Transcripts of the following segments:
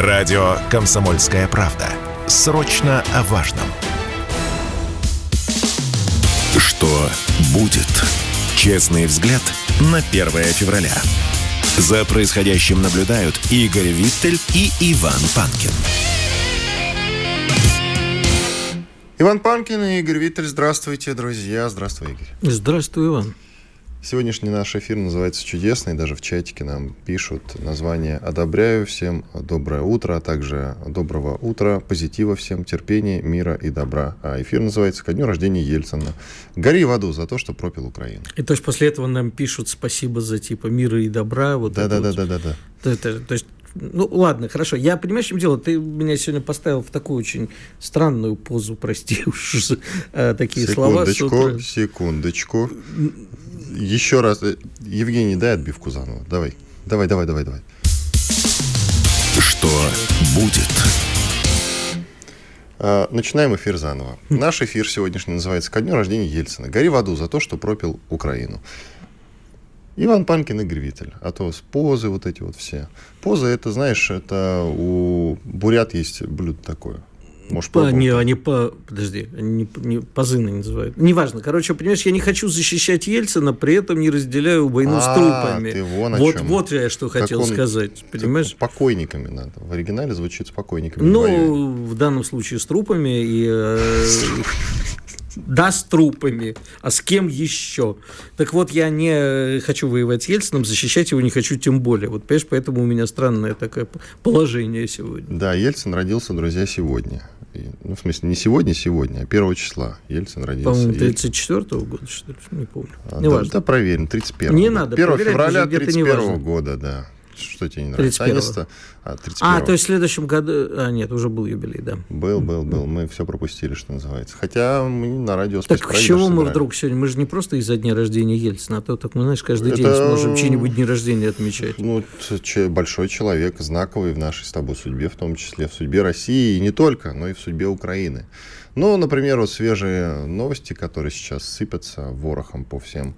Радио «Комсомольская правда». Срочно о важном. Что будет? Честный взгляд на 1 февраля. За происходящим наблюдают Игорь Виттель и Иван Панкин. Иван Панкин и Игорь Виттель. Здравствуйте, друзья. Здравствуй, Игорь. Здравствуй, Иван. Сегодняшний наш эфир называется «Чудесный». Даже в чатике нам пишут название «Одобряю». Всем доброе утро, а также доброго утра, позитива всем, терпения, мира и добра. А эфир называется «Ко дню рождения Ельцина». Гори в аду за то, что пропил Украину. И то есть после этого нам пишут спасибо за типа мира и добра. Вот Да-да-да-да-да. Вот. Это, то есть ну, ладно, хорошо. Я понимаю, в чем дело. Ты меня сегодня поставил в такую очень странную позу, прости уж э, такие слова. Секундочку, секундочку еще раз. Э, Евгений, дай отбивку заново. Давай. Давай, давай, давай, давай. Что будет? А, начинаем эфир заново. Наш эфир сегодняшний называется «Ко дню рождения Ельцина». Гори в аду за то, что пропил Украину. Иван Панкин, Игорь Виттель. А то позы вот эти вот все. Позы, это, знаешь, это у бурят есть блюдо такое. Может, по, не, они по... Подожди, они не, не, позыны называют. Неважно. Короче, понимаешь, я не хочу защищать Ельцина, при этом не разделяю войну а, с трупами. Ты вон вот, чем. вот я что как хотел он, сказать. Понимаешь? Покойниками надо. В оригинале звучит с покойниками. Ну, в данном случае с трупами и... Э, да, с трупами. А с кем еще? Так вот, я не хочу воевать с Ельцином, защищать его не хочу тем более. Вот, понимаешь, поэтому у меня странное такое положение сегодня. Да, Ельцин родился, друзья, сегодня ну, в смысле, не сегодня, сегодня, а 1 числа Ельцин родился. По-моему, 34 года, что ли, не помню. А, не да, важно. да, проверим, 31 Не надо 1 февраля 31 года, да. Что тебе не нравится? 31 а, 31 а, то есть в следующем году... А, нет, уже был юбилей, да. Был, был, был. Мы все пропустили, что называется. Хотя мы на радио Так с чего мы вдруг сегодня? Мы же не просто из-за дня рождения Ельцина, а то так мы, знаешь, каждый Это... день сможем чьи-нибудь дни рождения отмечать. Ну, большой человек, знаковый в нашей с тобой судьбе, в том числе в судьбе России, и не только, но и в судьбе Украины. Ну, например, вот свежие новости, которые сейчас сыпятся ворохом по всем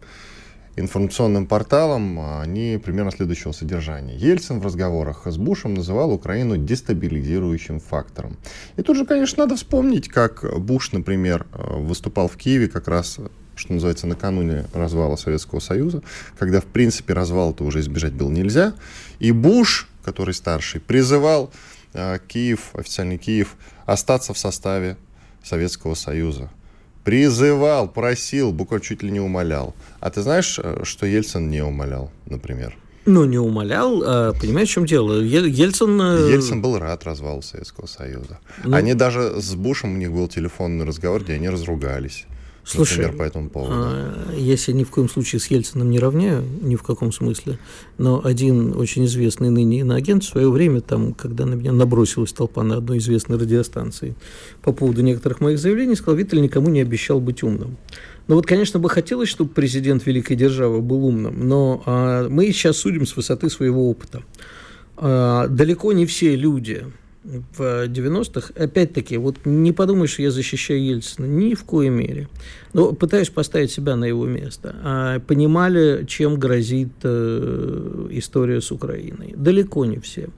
информационным порталам, они примерно следующего содержания. Ельцин в разговорах с Бушем называл Украину дестабилизирующим фактором. И тут же, конечно, надо вспомнить, как Буш, например, выступал в Киеве как раз что называется, накануне развала Советского Союза, когда, в принципе, развала-то уже избежать было нельзя. И Буш, который старший, призывал э, Киев, официальный Киев, остаться в составе Советского Союза призывал, просил, буквально чуть ли не умолял. А ты знаешь, э, что Ельцин не умолял, например? Ну, не умолял, а, понимаешь, в чем дело? Ельцин... Э, Ельцин был рад развалу Советского Союза. Ну... Они даже с Бушем, у них был телефонный разговор, где они разругались. Слушай, например, по этому поводу. А, я себя ни в коем случае с Ельцином не равняю, ни в каком смысле. Но один очень известный ныне иноагент в свое время, там, когда на меня набросилась толпа на одной известной радиостанции по поводу некоторых моих заявлений, сказал, Виттель никому не обещал быть умным. Ну вот, конечно, бы хотелось, чтобы президент великой державы был умным, но а, мы сейчас судим с высоты своего опыта. А, далеко не все люди, в 90-х, опять-таки, вот не подумаешь, что я защищаю Ельцина, ни в коей мере. Но пытаюсь поставить себя на его место. А понимали, чем грозит э, история с Украиной. Далеко не все.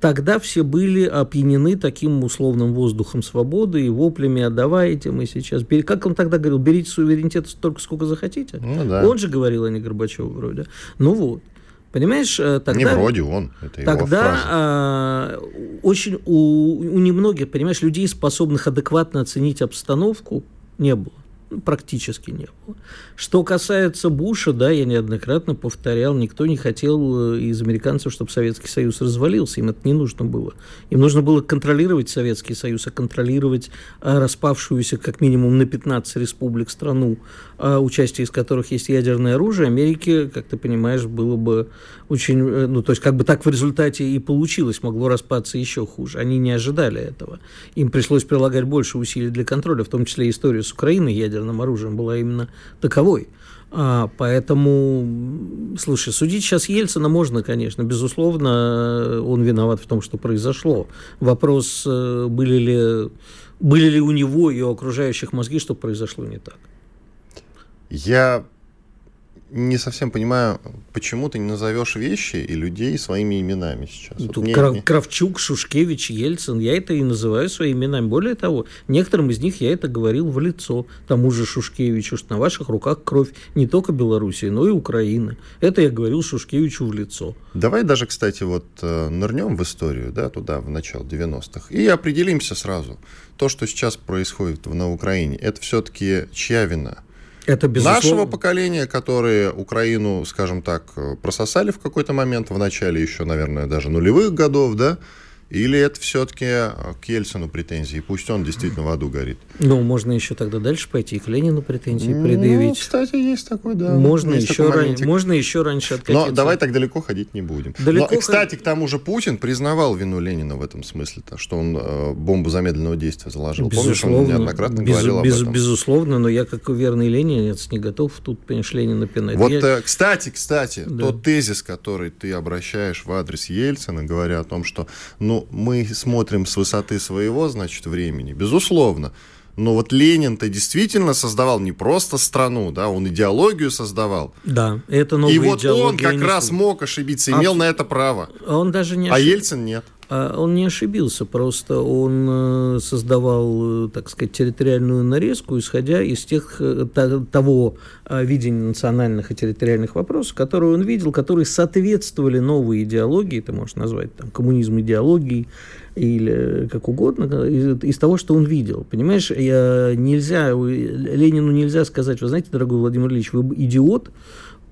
Тогда все были опьянены таким условным воздухом свободы и воплями «отдавайте, мы сейчас...» Как он тогда говорил, берите суверенитет столько, сколько захотите? Ну, да. Он же говорил, а не Горбачев вроде. Ну вот. Понимаешь, э, тогда... Не вроде он, это его Тогда фраза. А, очень у, у немногих, понимаешь, людей, способных адекватно оценить обстановку, не было практически не было. Что касается Буша, да, я неоднократно повторял, никто не хотел э, из американцев, чтобы Советский Союз развалился, им это не нужно было. Им нужно было контролировать Советский Союз, а контролировать э, распавшуюся как минимум на 15 республик страну, э, участие из которых есть ядерное оружие, Америке, как ты понимаешь, было бы очень, ну, то есть как бы так в результате и получилось, могло распаться еще хуже. Они не ожидали этого. Им пришлось прилагать больше усилий для контроля, в том числе историю с Украиной ядерным оружием была именно таковой. А, поэтому, слушай, судить сейчас Ельцина можно, конечно. Безусловно, он виноват в том, что произошло. Вопрос, э, были ли, были ли у него и у окружающих мозги, что произошло не так. Я не совсем понимаю, почему ты не назовешь вещи и людей своими именами сейчас. Вот мне, Крав, Кравчук, Шушкевич, Ельцин, я это и называю своими именами. Более того, некоторым из них я это говорил в лицо. Тому же Шушкевичу, что на ваших руках кровь не только Белоруссии, но и Украины. Это я говорил Шушкевичу в лицо. Давай даже, кстати, вот э, нырнем в историю, да, туда, в начало 90-х, и определимся сразу. То, что сейчас происходит на Украине, это все-таки чья вина? Это безусловно. Нашего поколения, которые Украину, скажем так, прососали в какой-то момент, в начале еще, наверное, даже нулевых годов, да, или это все-таки э, к Ельцину претензии? Пусть он действительно в аду горит. Ну, можно еще тогда дальше пойти и к Ленину претензии ну, предъявить. Ну, кстати, есть такой, да. Можно, еще, ран... можно еще раньше откатиться. Но давай так далеко ходить не будем. Далеко Но, кстати, к тому же Путин признавал вину Ленина в этом смысле, то, что он э, бомбу замедленного действия заложил. Безусловно, Помнишь, он неоднократно без, говорил без, об этом? Безусловно, но я, как верный ленинец, не готов тут, понимаешь, Ленина пинать. Вот, я... э, кстати, кстати, да. тот тезис, который ты обращаешь в адрес Ельцина, говоря о том, что ну, мы смотрим смотрим с высоты своего, значит, времени, безусловно. Но вот Ленин-то действительно создавал не просто страну, да, он идеологию создавал. Да, это новая И вот он как раз мог ошибиться, имел а, на это право. Он даже не ошиб... А Ельцин нет. А он не ошибился, просто он э, создавал, э, так сказать, территориальную нарезку, исходя из тех, э, того видения национальных и территориальных вопросов, которые он видел, которые соответствовали новой идеологии, ты можешь назвать там коммунизм идеологией, или как угодно, из, из того, что он видел. Понимаешь, я, нельзя, Ленину нельзя сказать, вы знаете, дорогой Владимир Ильич, вы идиот,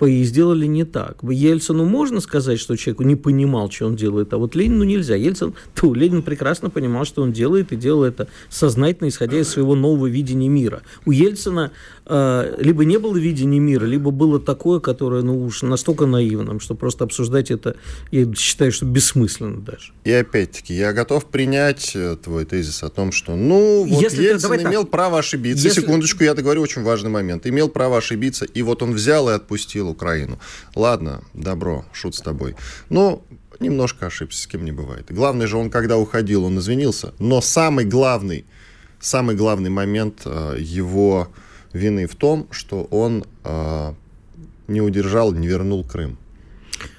и сделали не так. Ельцину можно сказать, что человек не понимал, что он делает, а вот Ленину нельзя. Ельцин, то, Ленин прекрасно понимал, что он делает, и делал это сознательно, исходя из своего нового видения мира. У Ельцина либо не было видения мира, либо было такое, которое ну, уж настолько наивным, что просто обсуждать это, я считаю, что бессмысленно даже. И опять-таки, я готов принять э, твой тезис о том, что, ну, вот Если Ельцин ты, имел так. право ошибиться. Если... Секундочку, я договорю очень важный момент. Имел право ошибиться, и вот он взял и отпустил Украину. Ладно, добро, шут с тобой. Но немножко ошибся, с кем не бывает. Главное же, он когда уходил, он извинился. Но самый главный, самый главный момент э, его вины в том, что он э, не удержал, не вернул Крым.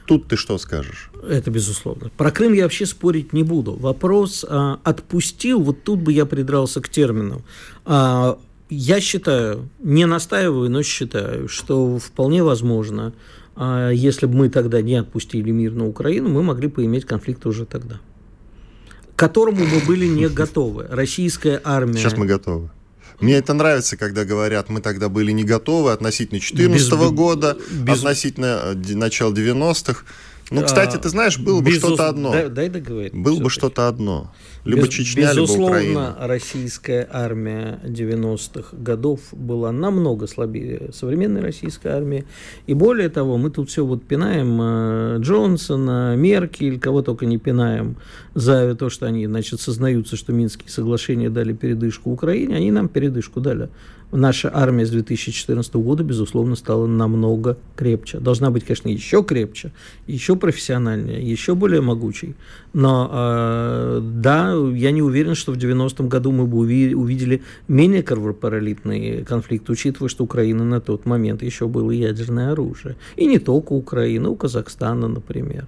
Тут ты что скажешь? Это безусловно. Про Крым я вообще спорить не буду. Вопрос а, отпустил, вот тут бы я придрался к термину. А, я считаю, не настаиваю, но считаю, что вполне возможно, а если бы мы тогда не отпустили мир на Украину, мы могли поиметь конфликт уже тогда, к которому мы были не готовы. Российская армия... Сейчас мы готовы. Мне это нравится, когда говорят, мы тогда были не готовы относительно 2014 года, без... относительно э, начала 90-х. Ну, кстати, ты знаешь, было бы что-то одно. Дай договорить. Было бы что-то одно. Либо Без, Чечня, безусловно, либо Украина. российская армия 90-х годов была намного слабее современной российской армии. И более того, мы тут все вот пинаем э, Джонсона, Меркель, кого только не пинаем за то, что они, значит, сознаются, что Минские соглашения дали передышку Украине. Они нам передышку дали наша армия с 2014 года, безусловно, стала намного крепче. Должна быть, конечно, еще крепче, еще профессиональнее, еще более могучей. Но э, да, я не уверен, что в 90-м году мы бы увидели менее кровопролитный конфликт, учитывая, что Украина на тот момент еще было ядерное оружие. И не только Украина, у Казахстана, например.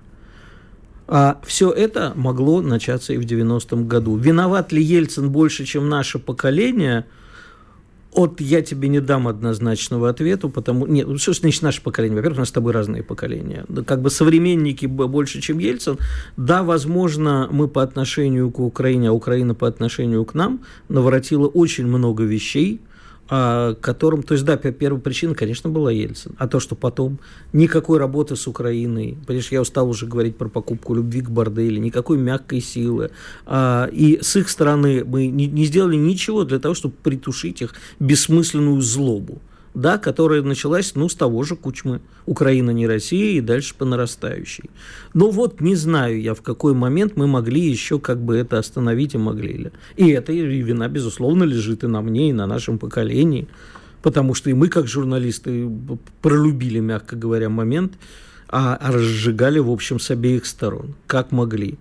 А все это могло начаться и в 90-м году. Виноват ли Ельцин больше, чем наше поколение – от я тебе не дам однозначного ответа, потому... Нет, что значит наше поколение? Во-первых, у нас с тобой разные поколения. Как бы современники больше, чем Ельцин. Да, возможно, мы по отношению к Украине, а Украина по отношению к нам наворотила очень много вещей, которым, то есть, да, первая причина, конечно, была Ельцин. А то, что потом никакой работы с Украиной, понимаешь, я устал уже говорить про покупку любви к борделю, никакой мягкой силы. А, и с их стороны мы не сделали ничего для того, чтобы притушить их бессмысленную злобу да, которая началась, ну, с того же Кучмы. Украина не Россия и дальше по нарастающей. Но вот не знаю я, в какой момент мы могли еще как бы это остановить и могли ли. И эта вина, безусловно, лежит и на мне, и на нашем поколении, потому что и мы, как журналисты, пролюбили, мягко говоря, момент, а, а разжигали, в общем, с обеих сторон, как могли.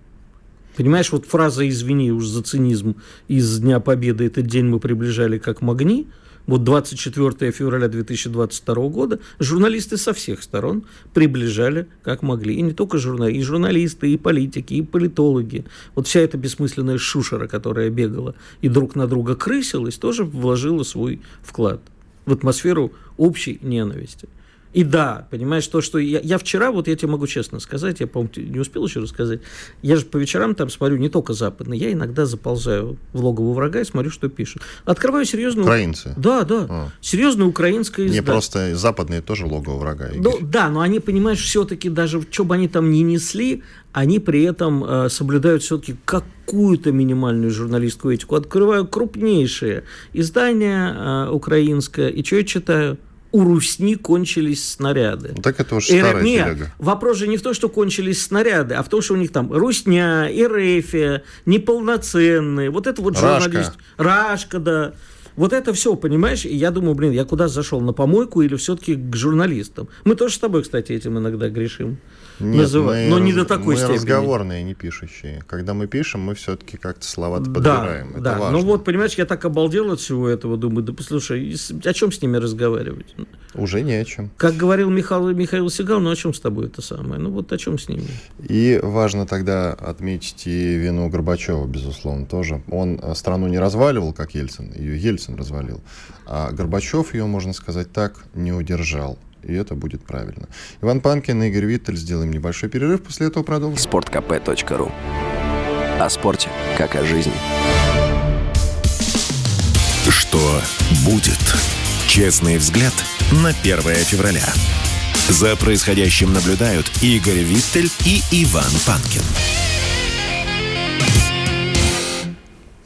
Понимаешь, вот фраза «извини уж за цинизм» из Дня Победы «этот день мы приближали как могли», вот 24 февраля 2022 года журналисты со всех сторон приближали, как могли. И не только журналисты, и журналисты, и политики, и политологи. Вот вся эта бессмысленная шушера, которая бегала и друг на друга крысилась, тоже вложила свой вклад в атмосферу общей ненависти. И да, понимаешь, то, что я, я вчера, вот я тебе могу честно сказать, я, по-моему, не успел еще рассказать, я же по вечерам там смотрю не только западный, я иногда заползаю в логово врага и смотрю, что пишут. Открываю серьезную... Украинцы? Да, да. А. Серьезное украинское издание. Не, просто западные тоже логово врага. Ну, да, но они, понимаешь, все-таки даже, что бы они там ни несли, они при этом э, соблюдают все-таки какую-то минимальную журналистскую этику. Открываю крупнейшие издания э, украинское, и что я читаю? У Русни кончились снаряды. Так это уж старая Нет, телега. вопрос же не в том, что кончились снаряды, а в том, что у них там Русня, Эрефия, неполноценные, вот это вот Рашка. журналист. Рашка, да. Вот это все, понимаешь? И я думаю, блин, я куда зашел? На помойку или все-таки к журналистам? Мы тоже с тобой, кстати, этим иногда грешим. Нет, называть. Мы, но не до такой мы степени. разговорные, не пишущие. Когда мы пишем, мы все-таки как-то слова подбираем. Да, Это да. Важно. Ну вот, понимаешь, я так обалдел от всего этого, думаю, да послушай, о чем с ними разговаривать? Уже не о чем. Как говорил Михаил, Михаил Сигал, ну о чем с тобой это самое? Ну вот о чем с ними? И важно тогда отметить и вину Горбачева, безусловно, тоже. Он э, страну не разваливал, как Ельцин, ее Ельцин развалил. А Горбачев ее, можно сказать так, не удержал и это будет правильно. Иван Панкин и Игорь Виттель. Сделаем небольшой перерыв, после этого продолжим. sportkp.ru О спорте, как о жизни. Что будет? Честный взгляд на 1 февраля. За происходящим наблюдают Игорь Виттель и Иван Панкин.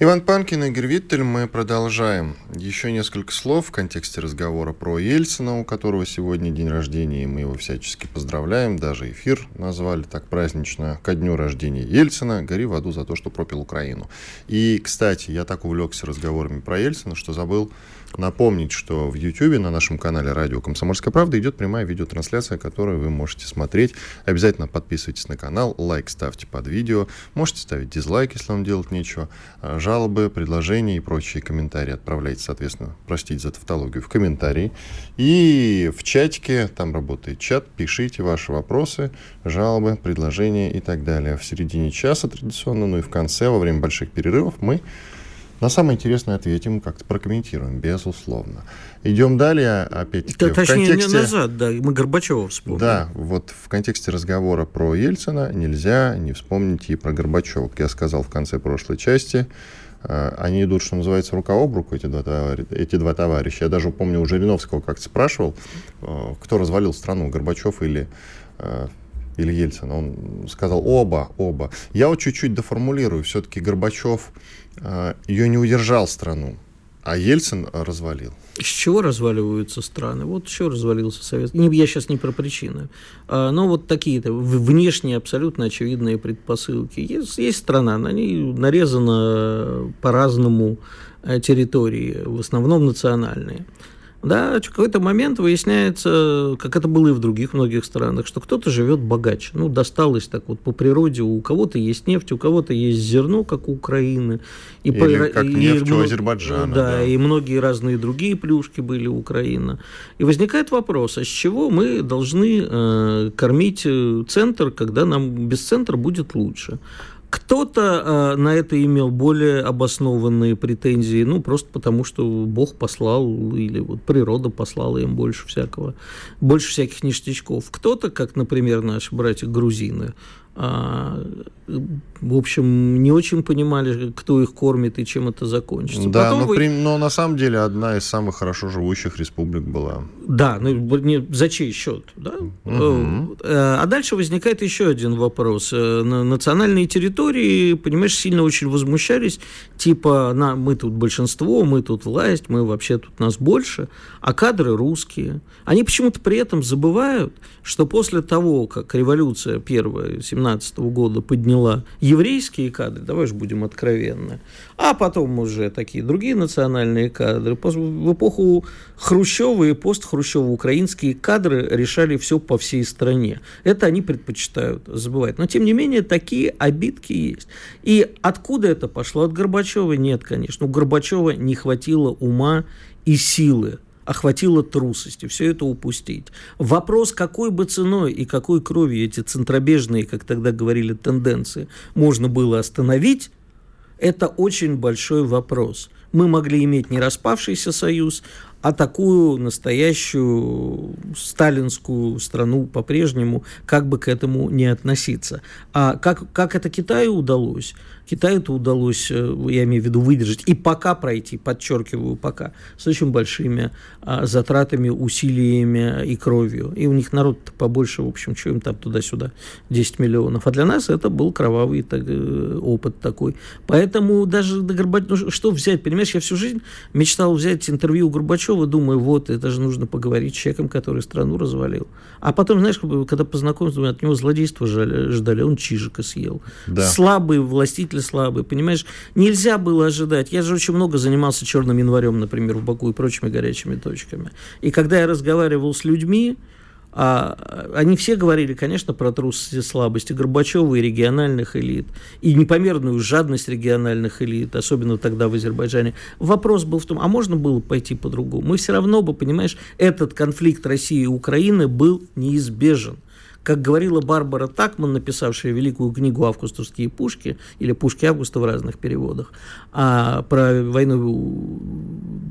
Иван Панкин, Игорь Виттель, мы продолжаем. Еще несколько слов в контексте разговора про Ельцина, у которого сегодня день рождения, и мы его всячески поздравляем. Даже эфир назвали так празднично ко дню рождения Ельцина. Гори в аду за то, что пропил Украину. И, кстати, я так увлекся разговорами про Ельцина, что забыл напомнить, что в YouTube на нашем канале «Радио Комсомольская правда» идет прямая видеотрансляция, которую вы можете смотреть. Обязательно подписывайтесь на канал, лайк ставьте под видео, можете ставить дизлайк, если вам делать нечего. А, жалобы, предложения и прочие комментарии отправляйте, соответственно, простите за тавтологию, в комментарии. И в чатике, там работает чат, пишите ваши вопросы, жалобы, предложения и так далее. В середине часа традиционно, ну и в конце, во время больших перерывов мы на самое интересное ответим, как-то прокомментируем, безусловно. Идем далее, опять-таки, да, в точнее, контексте... назад, да, мы Горбачева вспомнили. Да, вот в контексте разговора про Ельцина нельзя не вспомнить и про Горбачева. Как я сказал в конце прошлой части, э, они идут, что называется, рука об руку, эти два, товарища, эти два товарища. Я даже помню, у Жириновского как-то спрашивал, э, кто развалил страну, Горбачев или э, или Ельцин, он сказал оба, оба. Я вот чуть-чуть доформулирую. Все-таки Горбачев ее не удержал страну, а Ельцин развалил. С чего разваливаются страны? Вот еще развалился Совет. Я сейчас не про причины. А, но вот такие-то внешние абсолютно очевидные предпосылки. Есть, есть страна, на ней нарезана по-разному э, территории, в основном национальные. Да, в какой-то момент выясняется, как это было и в других многих странах, что кто-то живет богаче. Ну, досталось так вот по природе. У кого-то есть нефть, у кого-то есть зерно, как у Украины. И Или по, как и, нефть и, у Азербайджана. Да, да, и многие разные другие плюшки были у Украины. И возникает вопрос, а с чего мы должны э, кормить э, центр, когда нам без центра будет лучше? Кто-то э, на это имел более обоснованные претензии, ну, просто потому, что Бог послал, или вот природа послала им больше всякого, больше всяких ништячков. Кто-то, как, например, наши братья-грузины, а, в общем, не очень понимали, кто их кормит и чем это закончится. Да, Потом но, вы... при... но на самом деле одна из самых хорошо живущих республик была. Да, ну не, за чей счет? Да? Угу. А дальше возникает еще один вопрос. Э, на национальные территории, понимаешь, сильно очень возмущались, типа, на, мы тут большинство, мы тут власть, мы вообще тут нас больше, а кадры русские. Они почему-то при этом забывают, что после того, как революция первая, 17 2015 года подняла еврейские кадры, давай же будем откровенны, а потом уже такие другие национальные кадры. В эпоху Хрущева и постхрущева украинские кадры решали все по всей стране. Это они предпочитают забывать. Но, тем не менее, такие обидки есть. И откуда это пошло? От Горбачева? Нет, конечно. У Горбачева не хватило ума и силы охватило трусости, все это упустить. Вопрос, какой бы ценой и какой кровью эти центробежные, как тогда говорили, тенденции можно было остановить, это очень большой вопрос. Мы могли иметь не распавшийся союз, а такую настоящую сталинскую страну по-прежнему, как бы к этому не относиться. А как, как это Китаю удалось? Китаю это удалось, э, я имею в виду, выдержать и пока пройти, подчеркиваю, пока, с очень большими а, затратами, усилиями и кровью. И у них народ побольше, в общем, что им там туда-сюда, 10 миллионов. А для нас это был кровавый так, э, опыт такой. Поэтому даже до Горбачева, ну, что взять, понимаешь, я всю жизнь мечтал взять интервью у Горбачева, думаю, вот, это же нужно поговорить с человеком, который страну развалил. А потом, знаешь, когда познакомился, от него злодейства ждали, он чижика съел. Да. Слабый властитель слабый, понимаешь? Нельзя было ожидать. Я же очень много занимался черным январем, например, в Баку и прочими горячими точками. И когда я разговаривал с людьми, а, они все говорили, конечно, про трусость и слабости Горбачева и региональных элит, и непомерную жадность региональных элит, особенно тогда в Азербайджане. Вопрос был в том, а можно было пойти по-другому? Мы все равно бы, понимаешь, этот конфликт России и Украины был неизбежен. Как говорила Барбара Такман, написавшая великую книгу «Августовские пушки» или «Пушки Августа» в разных переводах, а про войну,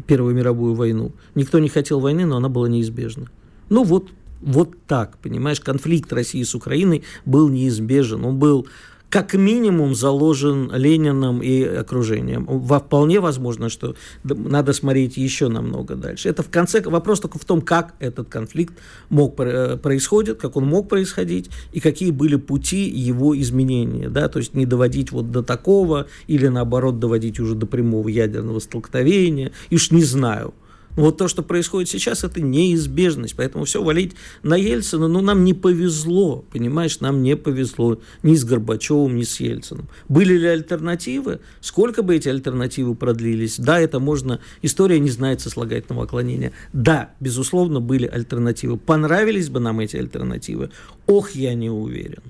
Первую мировую войну. Никто не хотел войны, но она была неизбежна. Ну вот, вот так, понимаешь, конфликт России с Украиной был неизбежен. Он был как минимум заложен Лениным и окружением. Вполне возможно, что надо смотреть еще намного дальше. Это в конце вопрос только в том, как этот конфликт мог происходить, как он мог происходить и какие были пути его изменения, да, то есть не доводить вот до такого или наоборот доводить уже до прямого ядерного столкновения, и уж не знаю. Вот то, что происходит сейчас, это неизбежность. Поэтому все валить на Ельцина, ну, нам не повезло, понимаешь, нам не повезло ни с Горбачевым, ни с Ельцином. Были ли альтернативы? Сколько бы эти альтернативы продлились? Да, это можно, история не знает сослагательного отклонения. Да, безусловно, были альтернативы. Понравились бы нам эти альтернативы? Ох, я не уверен.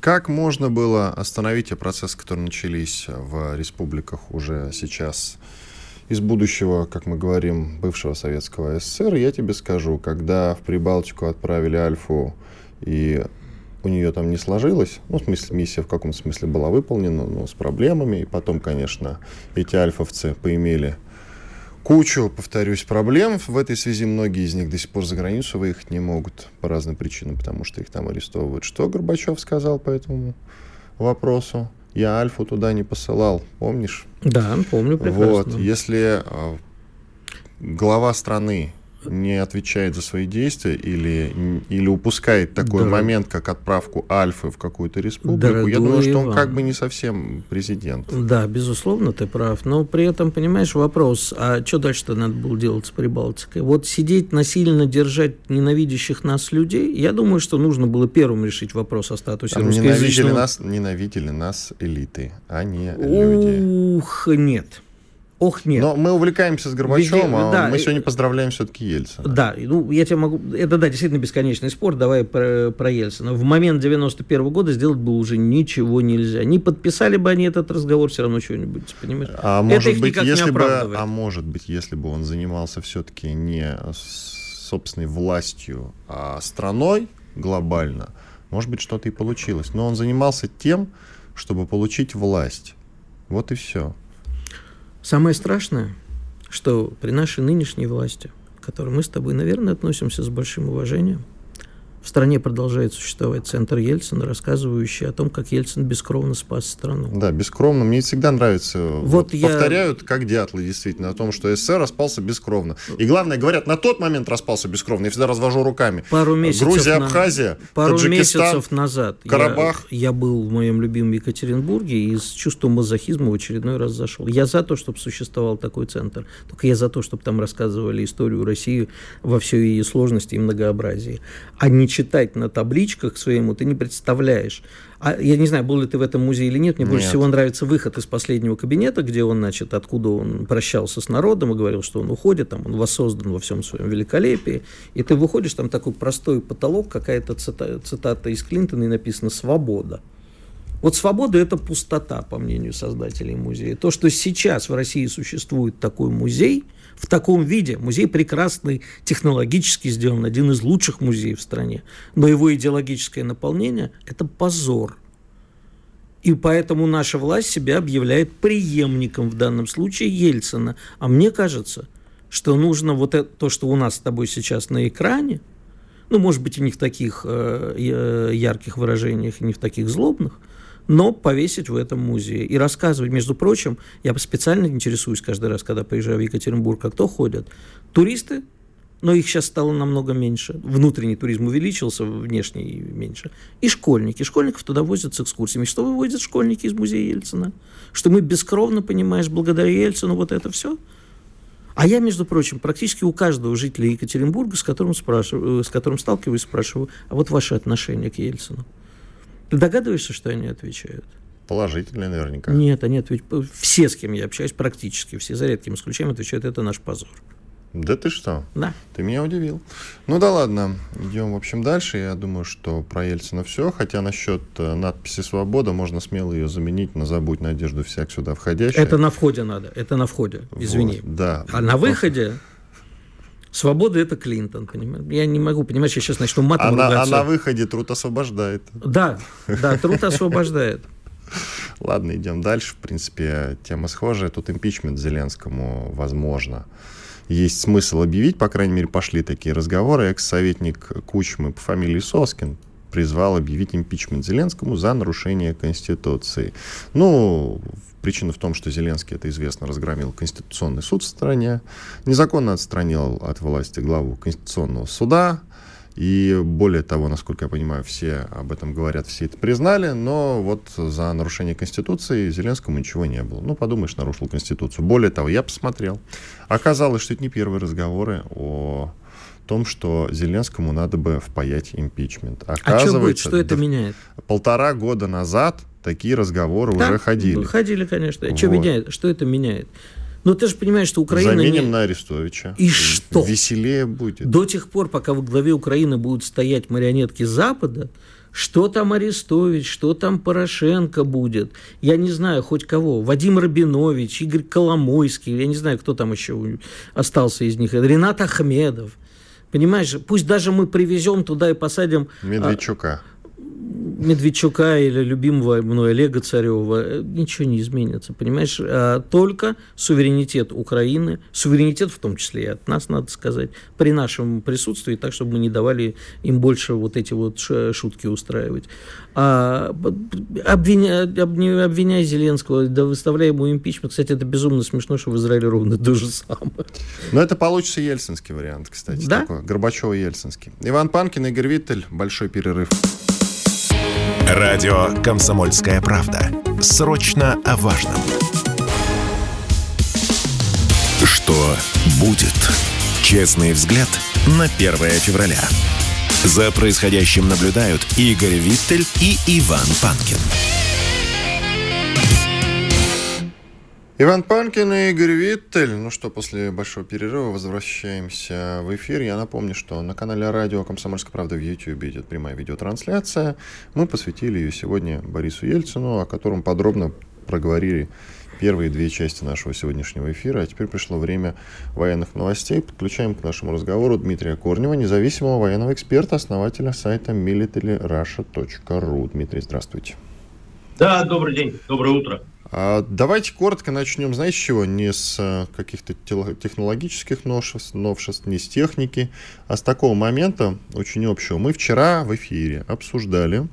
Как можно было остановить те процессы, которые начались в республиках уже сейчас? Из будущего, как мы говорим, бывшего Советского СССР, я тебе скажу, когда в Прибалтику отправили Альфу, и у нее там не сложилось, ну, в смысле, миссия в каком смысле была выполнена, но с проблемами, и потом, конечно, эти альфовцы поимели кучу, повторюсь, проблем. В этой связи многие из них до сих пор за границу выехать не могут по разным причинам, потому что их там арестовывают. Что Горбачев сказал по этому вопросу? Я Альфу туда не посылал, помнишь? Да, помню прекрасно. Вот, если а, глава страны не отвечает за свои действия или, или упускает такой Дорог... момент, как отправку Альфы в какую-то республику, Дорогой я думаю, что он Иван. как бы не совсем президент. Да, безусловно, ты прав. Но при этом, понимаешь, вопрос, а что дальше-то надо было делать с Прибалтикой? Вот сидеть насильно держать ненавидящих нас людей, я думаю, что нужно было первым решить вопрос о статусе Там русскоязычного... Ненавидели нас, ненавидели нас элиты, а не люди. Ух, нет. Ох, нет. Но мы увлекаемся с Горбачевым, Везде, а да, мы сегодня поздравляем все-таки Ельцина. Да, ну я тебе могу... Это, да, действительно бесконечный спор, давай про, про Ельцина. В момент 91 -го года сделать было уже ничего нельзя. Не подписали бы они этот разговор, все равно что-нибудь, понимаешь? А это может быть, если бы, а может быть, если бы он занимался все-таки не собственной властью, а страной глобально, может быть, что-то и получилось. Но он занимался тем, чтобы получить власть. Вот и все. Самое страшное, что при нашей нынешней власти, к которой мы с тобой, наверное, относимся с большим уважением, в стране продолжает существовать центр Ельцина, рассказывающий о том, как Ельцин бескровно спас страну. Да, бескровно. Мне всегда нравится. Вот, вот я... Повторяют, как дятлы, действительно, о том, что СССР распался бескровно. И главное, говорят, на тот момент распался бескровно. Я всегда развожу руками. Пару месяцев Грузия, на... Абхазия, Пару Таджикистан, месяцев назад Карабах. Я, я был в моем любимом Екатеринбурге и с чувством мазохизма в очередной раз зашел. Я за то, чтобы существовал такой центр. Только я за то, чтобы там рассказывали историю России во всей ее сложности и многообразии. А не читать на табличках своему, ты не представляешь. А я не знаю, был ли ты в этом музее или нет, мне нет. больше всего нравится выход из последнего кабинета, где он, значит, откуда он прощался с народом и говорил, что он уходит, там он воссоздан во всем своем великолепии, и ты выходишь, там такой простой потолок, какая-то цитата, цитата из Клинтона, и написано «Свобода». Вот свобода – это пустота, по мнению создателей музея. То, что сейчас в России существует такой музей, в таком виде, музей прекрасный, технологически сделан, один из лучших музеев в стране, но его идеологическое наполнение – это позор. И поэтому наша власть себя объявляет преемником в данном случае Ельцина. А мне кажется, что нужно вот это, то, что у нас с тобой сейчас на экране, ну, может быть, и не в таких э, ярких выражениях, и не в таких злобных – но повесить в этом музее и рассказывать. Между прочим, я специально интересуюсь каждый раз, когда приезжаю в Екатеринбург, а кто ходят? Туристы, но их сейчас стало намного меньше. Внутренний туризм увеличился, внешний меньше. И школьники. Школьников туда возят с экскурсиями. Что выводят школьники из музея Ельцина? Что мы бескровно, понимаешь, благодаря Ельцину вот это все? А я, между прочим, практически у каждого жителя Екатеринбурга, с которым, спрашиваю, с которым сталкиваюсь, спрашиваю, а вот ваше отношение к Ельцину? Ты догадываешься, что они отвечают? Положительные наверняка. Нет, они отвечают. Все, с кем я общаюсь, практически все, за редким исключением, отвечают, это наш позор. Да ты что? Да. Ты меня удивил. Ну да ладно, идем, в общем, дальше. Я думаю, что про Ельцина все. Хотя насчет э, надписи «Свобода» можно смело ее заменить на «Забудь надежду всяк сюда входящий». Это на входе надо, это на входе, извини. Вот, да. А на выходе Свобода это Клинтон, понимаешь? Я не могу, понимаешь, я сейчас начну матом а ругаться. На, а на выходе труд освобождает. Да, да, труд освобождает. Ладно, идем дальше. В принципе, тема схожая. Тут импичмент Зеленскому возможно. Есть смысл объявить, по крайней мере, пошли такие разговоры. Экс-советник Кучмы по фамилии Соскин призвал объявить импичмент Зеленскому за нарушение Конституции. Ну, Причина в том, что Зеленский, это известно, разгромил Конституционный суд в стране, незаконно отстранил от власти главу Конституционного суда, и более того, насколько я понимаю, все об этом говорят, все это признали, но вот за нарушение Конституции Зеленскому ничего не было. Ну, подумаешь, нарушил Конституцию. Более того, я посмотрел. Оказалось, что это не первые разговоры о том, что Зеленскому надо бы впаять импичмент. Оказывается, а что будет? Что это меняет? Полтора года назад такие разговоры да, уже ходили. Ходили, конечно. Вот. Что меняет? Что это меняет? Но ты же понимаешь, что Украина... Заменим не... на Арестовича. И что? Веселее будет. До тех пор, пока во главе Украины будут стоять марионетки Запада, что там Арестович, что там Порошенко будет, я не знаю, хоть кого, Вадим Рабинович, Игорь Коломойский, я не знаю, кто там еще остался из них, Ренат Ахмедов. Понимаешь, пусть даже мы привезем туда и посадим... Медведчука. А, Медведчука или любимого мной Олега Царева, э, ничего не изменится, понимаешь? А только суверенитет Украины, суверенитет в том числе и от нас, надо сказать, при нашем присутствии, так, чтобы мы не давали им больше вот эти вот шутки устраивать. А обвиняя, обвиняя Зеленского, да выставляя ему импичмент, кстати, это безумно смешно, что в Израиле ровно то же самое. Но это получится ельцинский вариант, кстати, да? такой, Горбачева-ельцинский. Иван Панкин, Игорь Виттель, большой перерыв. Радио «Комсомольская правда». Срочно о важном. Что будет? Честный взгляд на 1 февраля. За происходящим наблюдают Игорь Виттель и Иван Панкин. Иван Панкин и Игорь Виттель. Ну что, после большого перерыва возвращаемся в эфир. Я напомню, что на канале радио «Комсомольская правда» в YouTube идет прямая видеотрансляция. Мы посвятили ее сегодня Борису Ельцину, о котором подробно проговорили первые две части нашего сегодняшнего эфира. А теперь пришло время военных новостей. Подключаем к нашему разговору Дмитрия Корнева, независимого военного эксперта, основателя сайта militaryrussia.ru. Дмитрий, здравствуйте. Да, добрый день, доброе утро. А, давайте коротко начнем, знаете, с чего? Не с э, каких-то технологических новшеств, новшеств, не с техники, а с такого момента, очень общего. Мы вчера в эфире обсуждали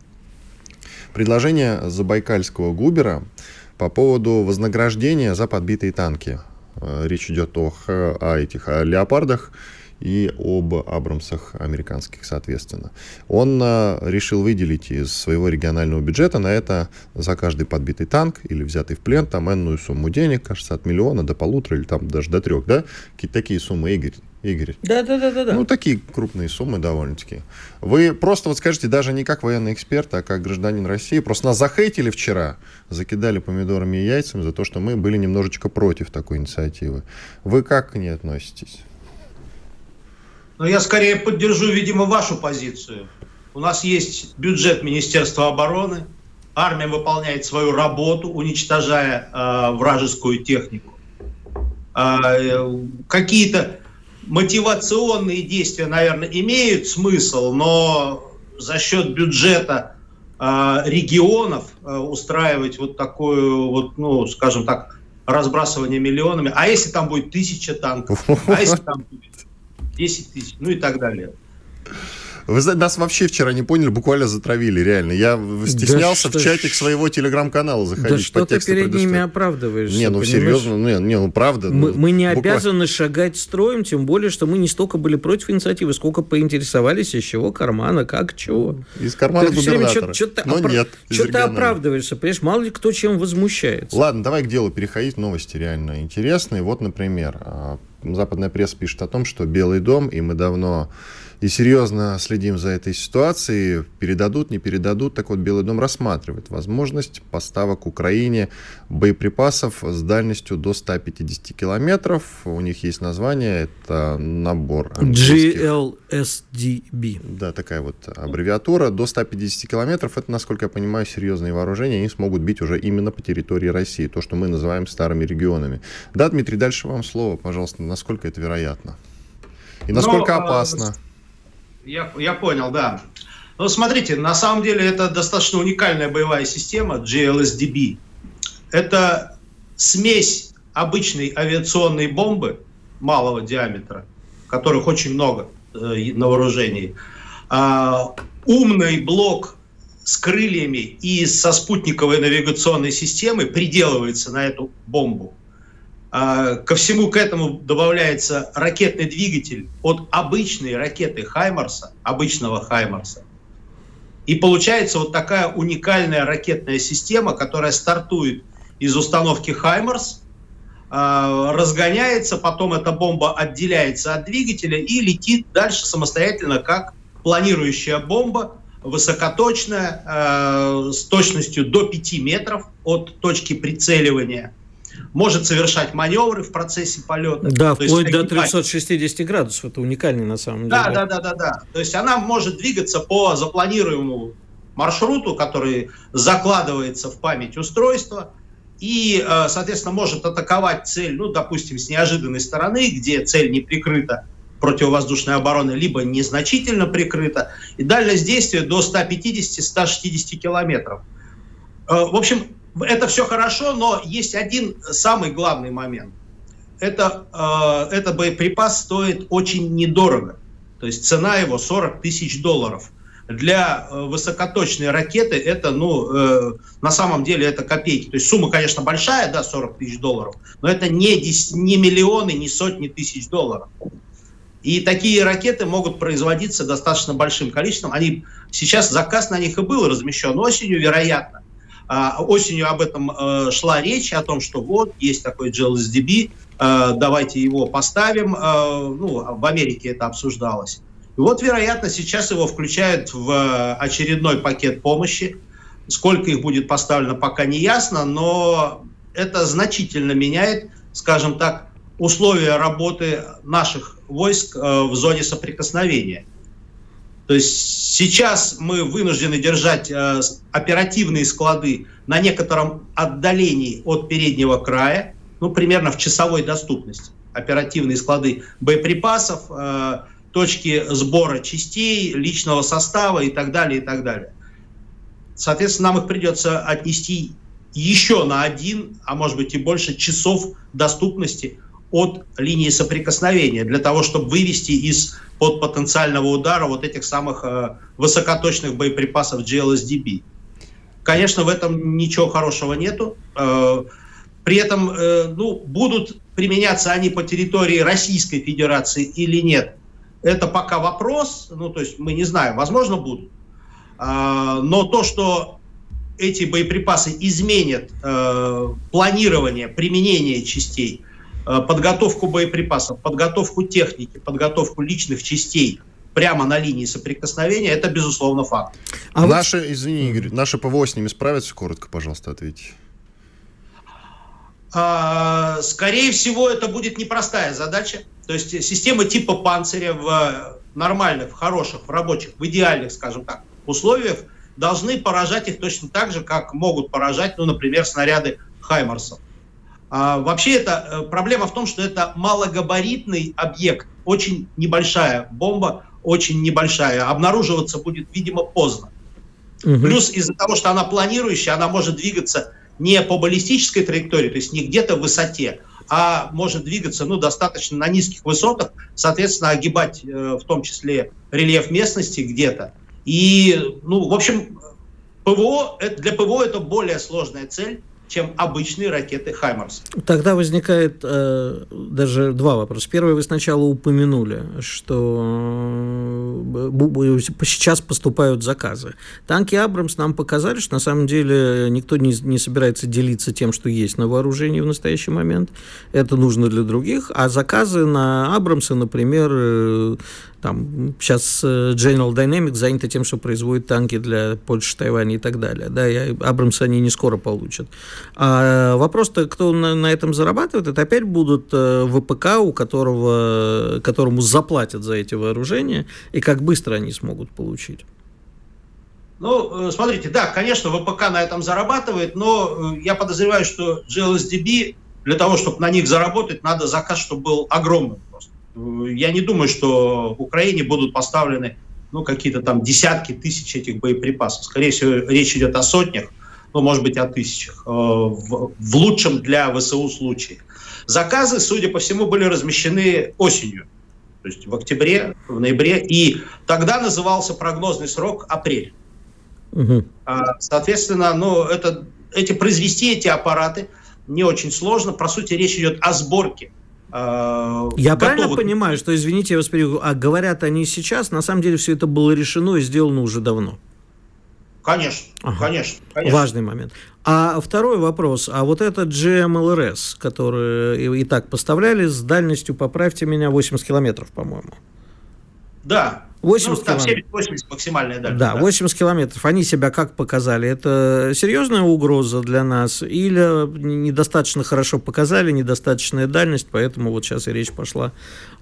предложение Забайкальского губера по поводу вознаграждения за подбитые танки. Э, речь идет о, о этих о леопардах и об Абрамсах американских, соответственно. Он э, решил выделить из своего регионального бюджета на это за каждый подбитый танк или взятый в плен там энную сумму денег, кажется, от миллиона до полутора или там даже до трех, да? Какие-то такие суммы, Игорь. Игорь? Да, да, да, да, да. Ну, такие крупные суммы довольно-таки. Вы просто вот скажите, даже не как военный эксперт, а как гражданин России, просто нас захейтили вчера, закидали помидорами и яйцами за то, что мы были немножечко против такой инициативы. Вы как к ней относитесь? Ну, я скорее поддержу, видимо, вашу позицию. У нас есть бюджет Министерства обороны, армия выполняет свою работу, уничтожая э, вражескую технику. Э, какие-то мотивационные действия, наверное, имеют смысл, но за счет бюджета э, регионов э, устраивать вот такое вот, ну, скажем так, разбрасывание миллионами. А если там будет тысяча танков? А если там будет 10 тысяч? Ну и так далее. Вы нас вообще вчера не поняли, буквально затравили, реально. Я стеснялся да в чатик своего телеграм-канала заходить. Да что ты перед ними оправдываешься? Не, ну понимаешь? серьезно, не, не, ну правда. Мы, ну, мы не буквально... обязаны шагать строем, тем более, что мы не столько были против инициативы, сколько поинтересовались, из чего кармана, как, чего. Из кармана ты губернатора. Что-то Но опра... нет. Что ты оправдываешься, понимаешь? Мало ли кто чем возмущается. Ладно, давай к делу переходить. Новости реально интересные. Вот, например, а, западная пресса пишет о том, что Белый дом, и мы давно и серьезно следим за этой ситуацией. Передадут, не передадут. Так вот, Белый дом рассматривает возможность поставок Украине боеприпасов с дальностью до 150 километров. У них есть название, это набор GLSDB. Да, такая вот аббревиатура. До 150 километров, это, насколько я понимаю, серьезные вооружения. Они смогут бить уже именно по территории России, то, что мы называем старыми регионами. Да, Дмитрий, дальше вам слово, пожалуйста, насколько это вероятно? И насколько Но, ну, а, опасно? Я, я понял, да. Ну, смотрите, на самом деле это достаточно уникальная боевая система GLSDB. Это смесь обычной авиационной бомбы малого диаметра, которых очень много э, на вооружении, э, умный блок с крыльями и со спутниковой навигационной системой приделывается на эту бомбу. А, ко всему к этому добавляется ракетный двигатель от обычной ракеты Хаймарса, обычного Хаймарса. И получается вот такая уникальная ракетная система, которая стартует из установки Хаймарс, а, разгоняется, потом эта бомба отделяется от двигателя и летит дальше самостоятельно, как планирующая бомба, высокоточная, а, с точностью до 5 метров от точки прицеливания – может совершать маневры в процессе полета. Да, То вплоть до 360 градусов. Это уникально на самом деле. Да, да, да, да, да. То есть она может двигаться по запланируемому маршруту, который закладывается в память устройства, и, э, соответственно, может атаковать цель, ну, допустим, с неожиданной стороны, где цель не прикрыта противовоздушной обороны, либо незначительно прикрыта, и дальность действия до 150-160 километров. Э, в общем, это все хорошо, но есть один самый главный момент. Это, э, это боеприпас стоит очень недорого. То есть цена его 40 тысяч долларов. Для э, высокоточной ракеты это, ну, э, на самом деле это копейки. То есть сумма, конечно, большая, да, 40 тысяч долларов, но это не, 10, не миллионы, не сотни тысяч долларов. И такие ракеты могут производиться достаточно большим количеством. Они, сейчас заказ на них и был размещен осенью, вероятно. А, осенью об этом э, шла речь, о том, что вот, есть такой GLSDB, э, давайте его поставим. Э, ну, в Америке это обсуждалось. И вот, вероятно, сейчас его включают в очередной пакет помощи. Сколько их будет поставлено, пока не ясно, но это значительно меняет, скажем так, условия работы наших войск в зоне соприкосновения. То есть сейчас мы вынуждены держать э, оперативные склады на некотором отдалении от переднего края, ну, примерно в часовой доступности. Оперативные склады боеприпасов, э, точки сбора частей, личного состава и так далее, и так далее. Соответственно, нам их придется отнести еще на один, а может быть и больше часов доступности от линии соприкосновения для того, чтобы вывести из под потенциального удара вот этих самых э, высокоточных боеприпасов GLSDB. Конечно, в этом ничего хорошего нету. Э, при этом, э, ну, будут применяться они по территории Российской Федерации или нет, это пока вопрос. Ну, то есть мы не знаем, возможно, будут. Э, но то, что эти боеприпасы изменят э, планирование применения частей, подготовку боеприпасов, подготовку техники, подготовку личных частей прямо на линии соприкосновения, это, безусловно, факт. А наши, вот... извини, Игорь, наши ПВО с ними справятся? Коротко, пожалуйста, ответьте. А, скорее всего, это будет непростая задача. То есть системы типа «Панциря» в нормальных, в хороших, в рабочих, в идеальных, скажем так, условиях должны поражать их точно так же, как могут поражать, ну, например, снаряды «Хаймарсов». А, вообще, это э, проблема в том, что это малогабаритный объект, очень небольшая бомба, очень небольшая. Обнаруживаться будет, видимо, поздно. Угу. Плюс из-за того, что она планирующая, она может двигаться не по баллистической траектории, то есть не где-то в высоте, а может двигаться ну, достаточно на низких высотах, соответственно, огибать э, в том числе рельеф местности где-то. И, ну, в общем, ПВО, для ПВО это более сложная цель, чем обычные ракеты «Хаймарс». Тогда возникает э, даже два вопроса. Первый вы сначала упомянули, что э, сейчас поступают заказы. Танки «Абрамс» нам показали, что на самом деле никто не, не собирается делиться тем, что есть на вооружении в настоящий момент. Это нужно для других. А заказы на «Абрамсы», например, э, там, сейчас э, General Dynamics заняты тем, что производит танки для Польши, Тайваня и так далее. Да, и Абрамсы они не скоро получат. А вопрос-то, кто на, на этом зарабатывает, это опять будут э, ВПК, у которого, которому заплатят за эти вооружения, и как быстро они смогут получить. Ну, э, смотрите, да, конечно, ВПК на этом зарабатывает, но я подозреваю, что GLSDB для того, чтобы на них заработать, надо заказ, чтобы был огромным. Я не думаю, что в Украине будут поставлены ну, какие-то там десятки тысяч этих боеприпасов. Скорее всего, речь идет о сотнях, ну, может быть, о тысячах, э, в, в лучшем для ВСУ случае. Заказы, судя по всему, были размещены осенью, то есть в октябре, в ноябре, и тогда назывался прогнозный срок апрель. Угу. Соответственно, ну, это, эти, произвести эти аппараты не очень сложно. По сути, речь идет о сборке я готовы... правильно понимаю, что, извините, я вас перебью, а говорят они сейчас, на самом деле все это было решено и сделано уже давно? Конечно, ага. конечно, конечно. Важный момент. А второй вопрос. А вот этот GMLRS, который и так поставляли с дальностью, поправьте меня, 80 километров, по-моему. Да, 80 ну, там 70-80 максимальная дальность. Да, да, 80 километров. Они себя как показали? Это серьезная угроза для нас или недостаточно хорошо показали, недостаточная дальность, поэтому вот сейчас и речь пошла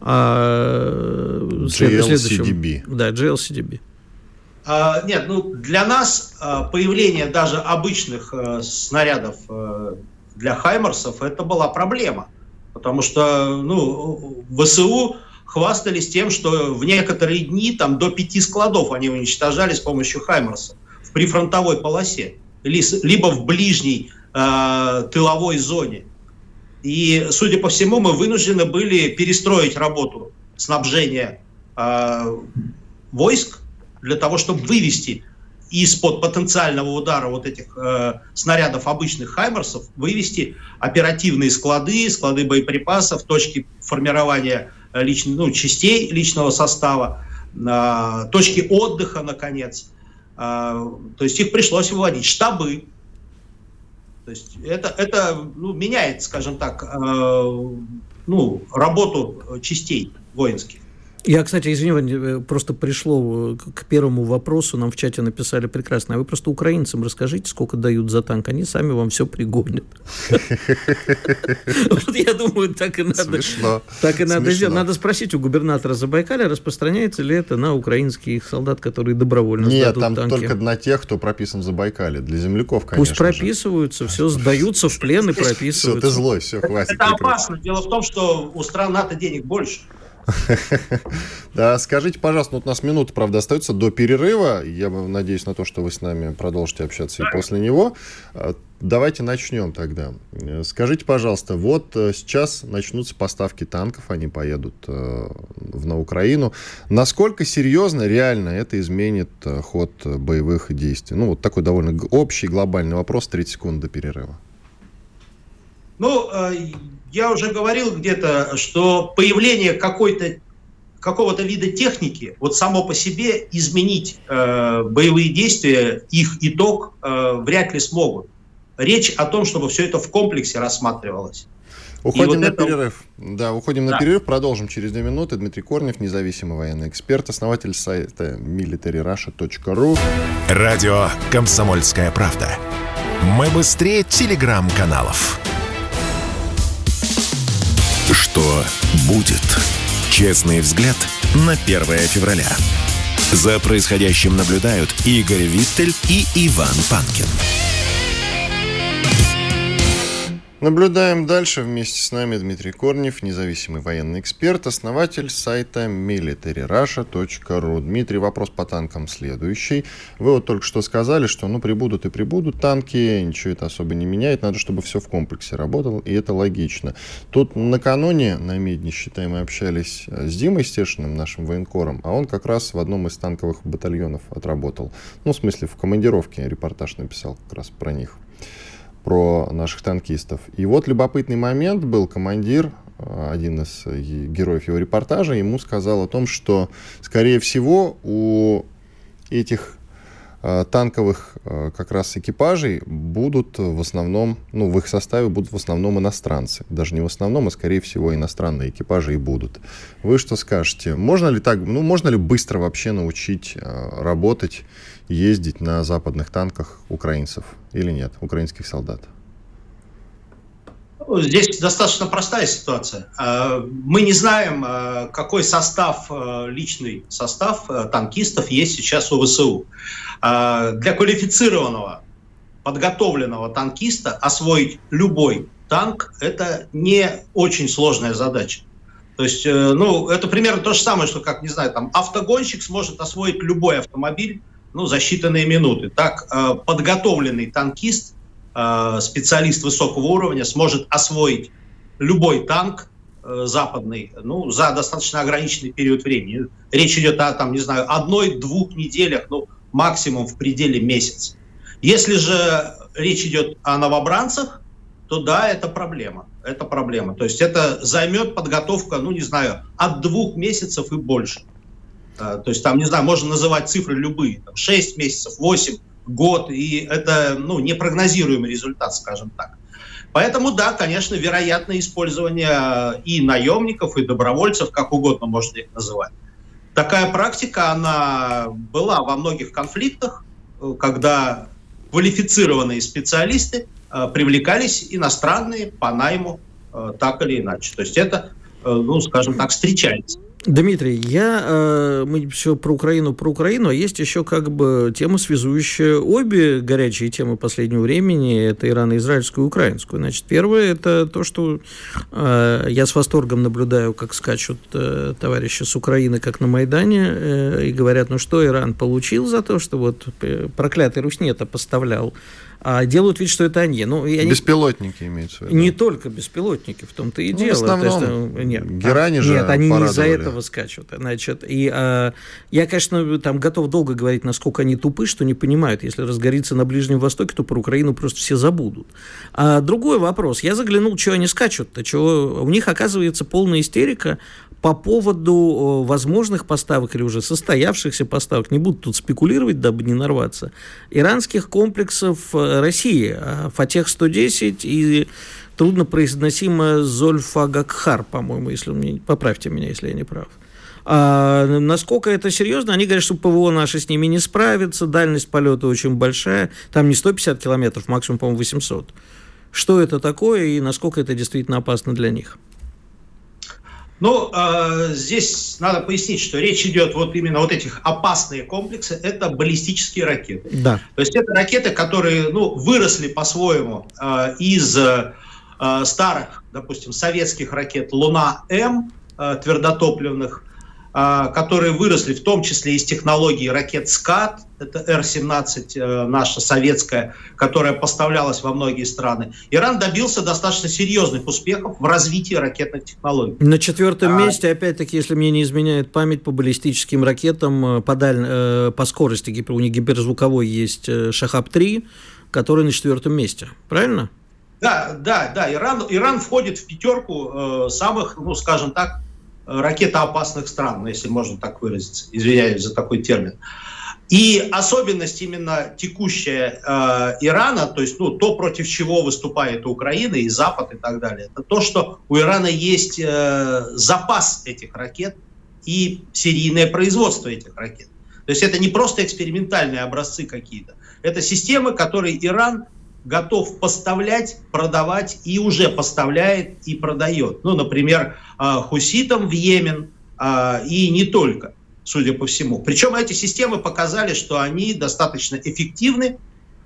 о GLCDB. Да, GLCDB. А, нет, ну для нас а, появление даже обычных а, снарядов для Хаймерсов это была проблема. Потому что ну, ВСУ хвастались тем, что в некоторые дни там до пяти складов они уничтожали с помощью Хаймерса в прифронтовой полосе, либо в ближней э, тыловой зоне. И, судя по всему, мы вынуждены были перестроить работу снабжения э, войск для того, чтобы вывести из-под потенциального удара вот этих э, снарядов обычных «Хаймерсов» вывести оперативные склады, склады боеприпасов, точки формирования Э, лич, ну, частей личного состава, точки отдыха, наконец. А, то есть их пришлось выводить. Штабы. То есть это, это ну, меняет, скажем так, э, ну, работу частей воинских. Я, кстати, извини, э, просто пришло э, к первому вопросу, нам в чате написали прекрасно, а вы просто украинцам расскажите, сколько дают за танк, они сами вам все пригонят. Вот я думаю, так и надо. Так и надо сделать. Надо спросить у губернатора Забайкаля, распространяется ли это на украинских солдат, которые добровольно Нет, там только на тех, кто прописан в Забайкале. Для земляков, конечно Пусть прописываются, все сдаются в плен и прописываются. Все, ты злой, все, хватит. Это опасно. Дело в том, что у стран НАТО денег больше. Да, скажите, пожалуйста, вот у нас минута, правда, остается до перерыва. Я надеюсь на то, что вы с нами продолжите общаться и после него. А, давайте начнем тогда. Скажите, пожалуйста, вот э, сейчас начнутся поставки танков, они поедут э, в, на Украину. Насколько серьезно, реально это изменит э, ход боевых действий? Ну, вот такой довольно общий, глобальный вопрос, 30 секунд до перерыва. Ну, я уже говорил где-то, что появление какой-то какого-то вида техники, вот само по себе изменить э, боевые действия, их итог э, вряд ли смогут. речь о том, чтобы все это в комплексе рассматривалось. Уходим вот на это... перерыв. Да, уходим да. на перерыв. Продолжим через две минуты. Дмитрий Корнев, независимый военный эксперт, основатель сайта militaryrussia.ru. Радио «Комсомольская правда». Мы быстрее телеграм-каналов. Что будет? Честный взгляд на 1 февраля. За происходящим наблюдают Игорь Виттель и Иван Панкин. Наблюдаем дальше. Вместе с нами Дмитрий Корнев, независимый военный эксперт, основатель сайта militaryrussia.ru. Дмитрий, вопрос по танкам следующий. Вы вот только что сказали, что ну прибудут и прибудут танки, ничего это особо не меняет, надо, чтобы все в комплексе работало, и это логично. Тут накануне на Медне, считай, мы общались с Димой Стешиным, нашим военкором, а он как раз в одном из танковых батальонов отработал. Ну, в смысле, в командировке репортаж написал как раз про них про наших танкистов. И вот любопытный момент был, командир, э, один из героев его репортажа, ему сказал о том, что, скорее всего, у этих э, танковых э, как раз экипажей будут в основном, ну, в их составе будут в основном иностранцы. Даже не в основном, а скорее всего иностранные экипажи и будут. Вы что скажете? Можно ли так, ну, можно ли быстро вообще научить работать ездить на западных танках украинцев или нет, украинских солдат? Здесь достаточно простая ситуация. А, мы не знаем, а, какой состав, а, личный состав танкистов есть сейчас у ВСУ. Для квалифицированного, подготовленного танкиста освоить любой танк – это не очень сложная задача. То есть, э, ну, это примерно то же самое, что, как, не знаю, там, автогонщик сможет освоить любой автомобиль, ну, за считанные минуты. Так э, подготовленный танкист, э, специалист высокого уровня сможет освоить любой танк э, западный ну, за достаточно ограниченный период времени. Речь идет о, там, не знаю, одной-двух неделях, ну, максимум в пределе месяца. Если же речь идет о новобранцах, то да, это проблема. Это проблема. То есть это займет подготовка, ну, не знаю, от двух месяцев и больше. А, то есть там, не знаю, можно называть цифры любые, там, 6 месяцев, 8, год, и это ну, непрогнозируемый результат, скажем так. Поэтому, да, конечно, вероятно использование и наемников, и добровольцев, как угодно можно их называть. Такая практика, она была во многих конфликтах, когда квалифицированные специалисты э, привлекались иностранные по найму э, так или иначе. То есть это, э, ну, скажем так, встречается. Дмитрий, я, э, мы все про Украину, про Украину, а есть еще как бы тема, связующая обе горячие темы последнего времени, это ирано-израильскую и украинскую. Значит, первое, это то, что э, я с восторгом наблюдаю, как скачут э, товарищи с Украины, как на Майдане, и говорят, ну что Иран получил за то, что вот проклятый Руснета поставлял а делают вид, что это они. Ну, я беспилотники не, имеются в виду. Не только беспилотники, в том-то и ну, дело. В основном, есть, нет, Герани же Нет, они не из-за этого скачут. Значит, и а, я, конечно, там готов долго говорить, насколько они тупы, что не понимают. Если разгорится на Ближнем Востоке, то про Украину просто все забудут. А другой вопрос. Я заглянул, что они скачут-то, чего у них оказывается полная истерика по поводу возможных поставок или уже состоявшихся поставок, не буду тут спекулировать, дабы не нарваться, иранских комплексов э, России, а Фатех-110 и труднопроизносимая Зольфагакхар, по-моему, если мне, поправьте меня, если я не прав. А насколько это серьезно? Они говорят, что ПВО наши с ними не справится, дальность полета очень большая, там не 150 километров, максимум, по-моему, 800. Что это такое и насколько это действительно опасно для них? Ну, э, здесь надо пояснить, что речь идет вот именно вот этих опасные комплексы, это баллистические ракеты. Да. То есть это ракеты, которые, ну, выросли по-своему э, из э, старых, допустим, советских ракет «Луна-М», э, твердотопливных, которые выросли в том числе из технологии ракет «Скат», это Р-17 э, наша советская, которая поставлялась во многие страны. Иран добился достаточно серьезных успехов в развитии ракетных технологий. На четвертом а... месте, опять-таки, если мне не изменяет память, по баллистическим ракетам э, по, даль... Э, по скорости, у них гиперзвуковой есть «Шахаб-3», который на четвертом месте. Правильно? Да, да, да. Иран, Иран входит в пятерку э, самых, ну, скажем так, ракетоопасных стран, ну, если можно так выразиться. Извиняюсь за такой термин. И особенность именно текущая э, Ирана, то есть ну, то, против чего выступает Украина и Запад и так далее, это то, что у Ирана есть э, запас этих ракет и серийное производство этих ракет. То есть это не просто экспериментальные образцы какие-то, это системы, которые Иран готов поставлять, продавать и уже поставляет и продает. Ну, например, э, хуситам в Йемен э, и не только судя по всему. Причем эти системы показали, что они достаточно эффективны,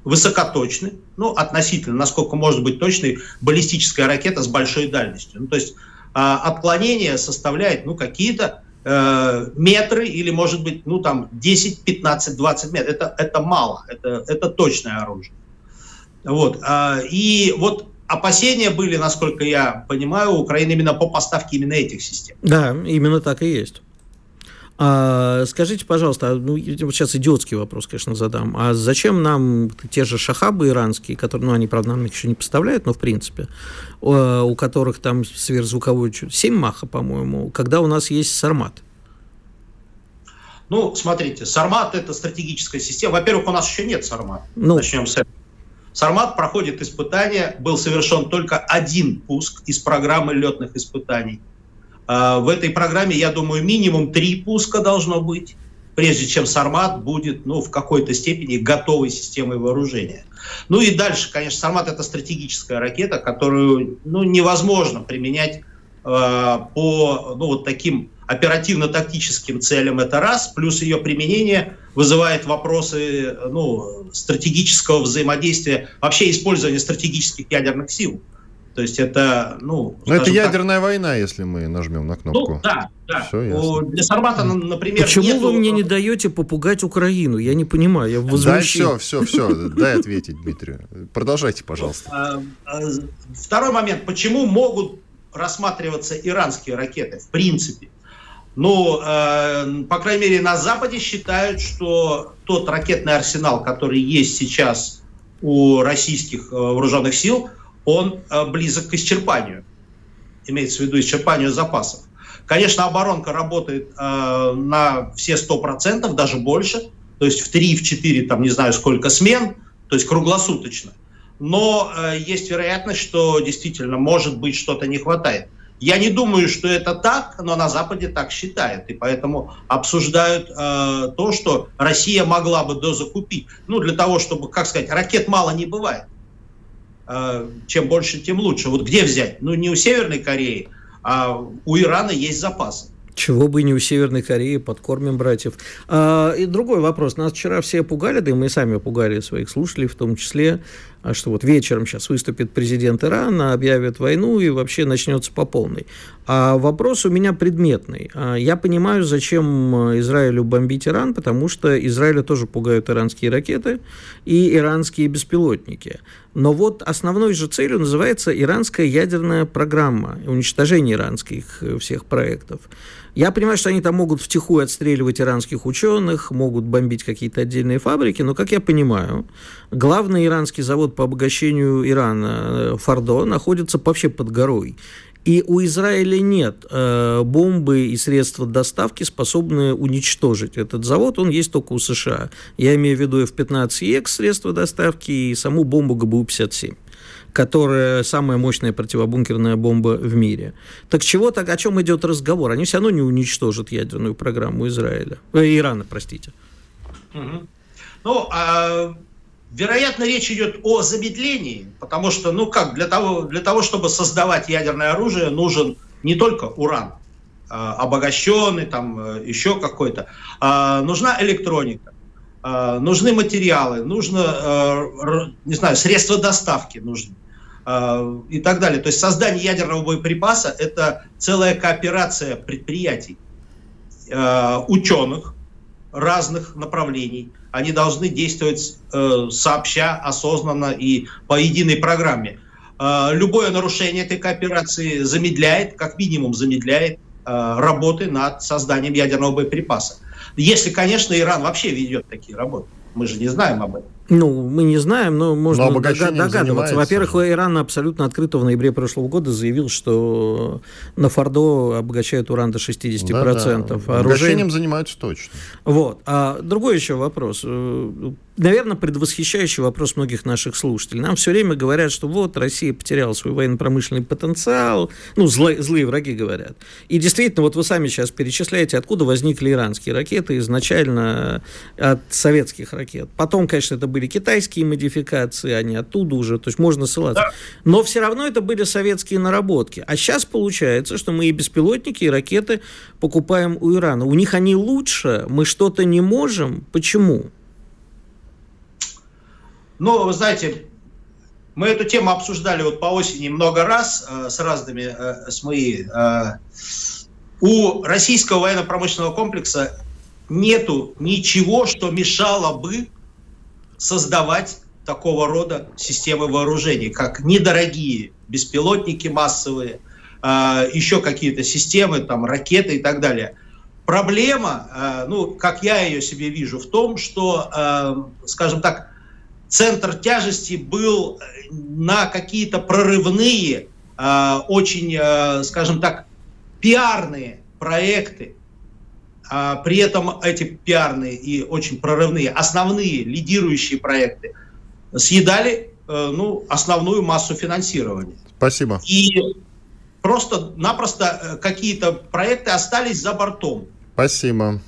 высокоточны, ну, относительно, насколько может быть точной баллистическая ракета с большой дальностью. Ну, то есть э, отклонение составляет, ну, какие-то э, метры или, может быть, ну, там, 10, 15, 20 метров. Это, это мало, это, это точное оружие. Вот. Э, и вот опасения были, насколько я понимаю, у Украины именно по поставке именно этих систем. Да, именно так и есть. А, скажите, пожалуйста, ну, вот сейчас идиотский вопрос, конечно, задам. А зачем нам те же шахабы иранские, которые, ну, они, правда, нам их еще не поставляют, но в принципе, у которых там сверхзвуковой 7 маха, по-моему, когда у нас есть Сармат? Ну, смотрите, Сармат – это стратегическая система. Во-первых, у нас еще нет Сармата. Ну, Начнем с этого. Сармат проходит испытания, был совершен только один пуск из программы летных испытаний – а, в этой программе, я думаю, минимум три пуска должно быть, прежде чем Сармат будет ну, в какой-то степени готовой системой вооружения. Ну и дальше, конечно, Сармат это стратегическая ракета, которую ну, невозможно применять э, по ну, вот таким оперативно-тактическим целям, это раз, плюс ее применение вызывает вопросы ну, стратегического взаимодействия, вообще использования стратегических ядерных сил. То есть это, ну... Но это ядерная так, война, если мы нажмем на кнопку. Ну, да, да. Все ясно. Для Сармата, например, Почему нету... вы мне не даете попугать Украину? Я не понимаю, я возмущен. Да, все, все, все. Дай ответить, Дмитрию. Продолжайте, пожалуйста. А, а, второй момент. Почему могут рассматриваться иранские ракеты, в принципе? Ну, э, по крайней мере, на Западе считают, что тот ракетный арсенал, который есть сейчас у российских э, вооруженных сил – он э, близок к исчерпанию. Имеется в виду исчерпанию запасов. Конечно, оборонка работает э, на все 100%, даже больше. То есть в 3, в 4, там не знаю сколько смен, то есть круглосуточно. Но э, есть вероятность, что действительно может быть что-то не хватает. Я не думаю, что это так, но на Западе так считают. И поэтому обсуждают э, то, что Россия могла бы дозакупить. Ну, для того, чтобы, как сказать, ракет мало не бывает. Э, чем больше, тем лучше. Вот где взять? Ну, не у Северной Кореи, а у Ирана есть запасы. Чего бы не у Северной Кореи, подкормим братьев. А, и другой вопрос. Нас вчера все пугали, да и мы сами пугали своих слушателей в том числе, а что вот вечером сейчас выступит президент Ирана, объявит войну и вообще начнется по полной. А вопрос у меня предметный. А, я понимаю, зачем Израилю бомбить Иран, потому что Израиля тоже пугают иранские ракеты и иранские беспилотники. Но вот основной же целью называется иранская ядерная программа, уничтожение иранских э, всех проектов. Я понимаю, что они там могут втихую отстреливать иранских ученых, могут бомбить какие-то отдельные фабрики, но, как я понимаю, главный иранский завод по обогащению Ирана, э, Фардо, находится вообще под горой. И у Израиля нет э, бомбы и средства доставки, способные уничтожить этот завод. Он есть только у США. Я имею в виду F-15X средства доставки и саму бомбу ГБУ-57 которая самая мощная противобункерная бомба в мире. Так чего так, о чем идет разговор? Они все равно не уничтожат ядерную программу Израиля, э, Ирана, простите. Угу. Ну, а, вероятно, речь идет о замедлении, потому что, ну как, для того, для того, чтобы создавать ядерное оружие, нужен не только уран, а, обогащенный, там э, еще какой-то, а, нужна электроника. Uh, нужны материалы, нужно, uh, не знаю, средства доставки нужны. А, и так далее. То есть создание ядерного боеприпаса – это целая кооперация предприятий, а, ученых разных направлений. Они должны действовать э, сообща, осознанно и по единой программе. А, любое нарушение этой кооперации замедляет, как минимум замедляет работы над созданием ядерного боеприпаса. Если, конечно, Иран вообще ведет такие работы. Мы же не знаем об этом. Ну, мы не знаем, но можно но догадываться. Во-первых, Иран абсолютно открыто в ноябре прошлого года заявил, что на Фордо обогащают уран до 60%. Да, да. Обогащением занимаются точно. Вот. А другой еще вопрос. Э, наверное, предвосхищающий вопрос многих наших слушателей. Нам все время говорят, что вот Россия потеряла свой военно-промышленный потенциал. Ну, злые, злые враги говорят. И действительно, вот вы сами сейчас перечисляете, откуда возникли иранские ракеты изначально от советских ракет. Потом, конечно, это были китайские модификации, они оттуда уже, то есть можно ссылаться. Да. Но все равно это были советские наработки. А сейчас получается, что мы и беспилотники, и ракеты покупаем у Ирана. У них они лучше, мы что-то не можем. Почему? Ну, вы знаете, мы эту тему обсуждали вот по осени много раз э, с разными э, СМИ. Э, у российского военно-промышленного комплекса нету ничего, что мешало бы создавать такого рода системы вооружений, как недорогие беспилотники массовые, э, еще какие-то системы, там, ракеты и так далее. Проблема, э, ну, как я ее себе вижу, в том, что, э, скажем так, центр тяжести был на какие-то прорывные, очень, скажем так, пиарные проекты, а при этом эти пиарные и очень прорывные, основные, лидирующие проекты съедали э, ну, основную массу финансирования. Спасибо. И просто-напросто э, какие-то проекты остались за бортом. Спасибо.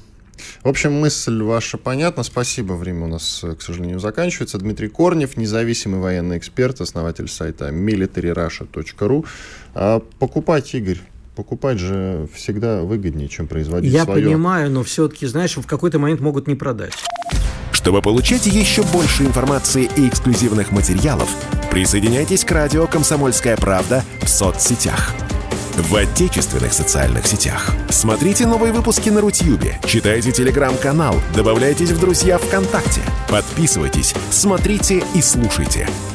В общем, мысль ваша понятна. Спасибо. Время у нас, э, к сожалению, заканчивается. Дмитрий Корнев, независимый военный эксперт, основатель сайта militaryrussia.ru. А покупать, Игорь, покупать же всегда выгоднее, чем производить Я свое. Я понимаю, но все-таки, знаешь, в какой-то момент могут не продать. Чтобы получать еще больше информации и эксклюзивных материалов, присоединяйтесь к радио «Комсомольская правда» в соцсетях. В отечественных социальных сетях. Смотрите новые выпуски на Рутьюбе, читайте телеграм-канал, добавляйтесь в друзья ВКонтакте, подписывайтесь, смотрите и слушайте –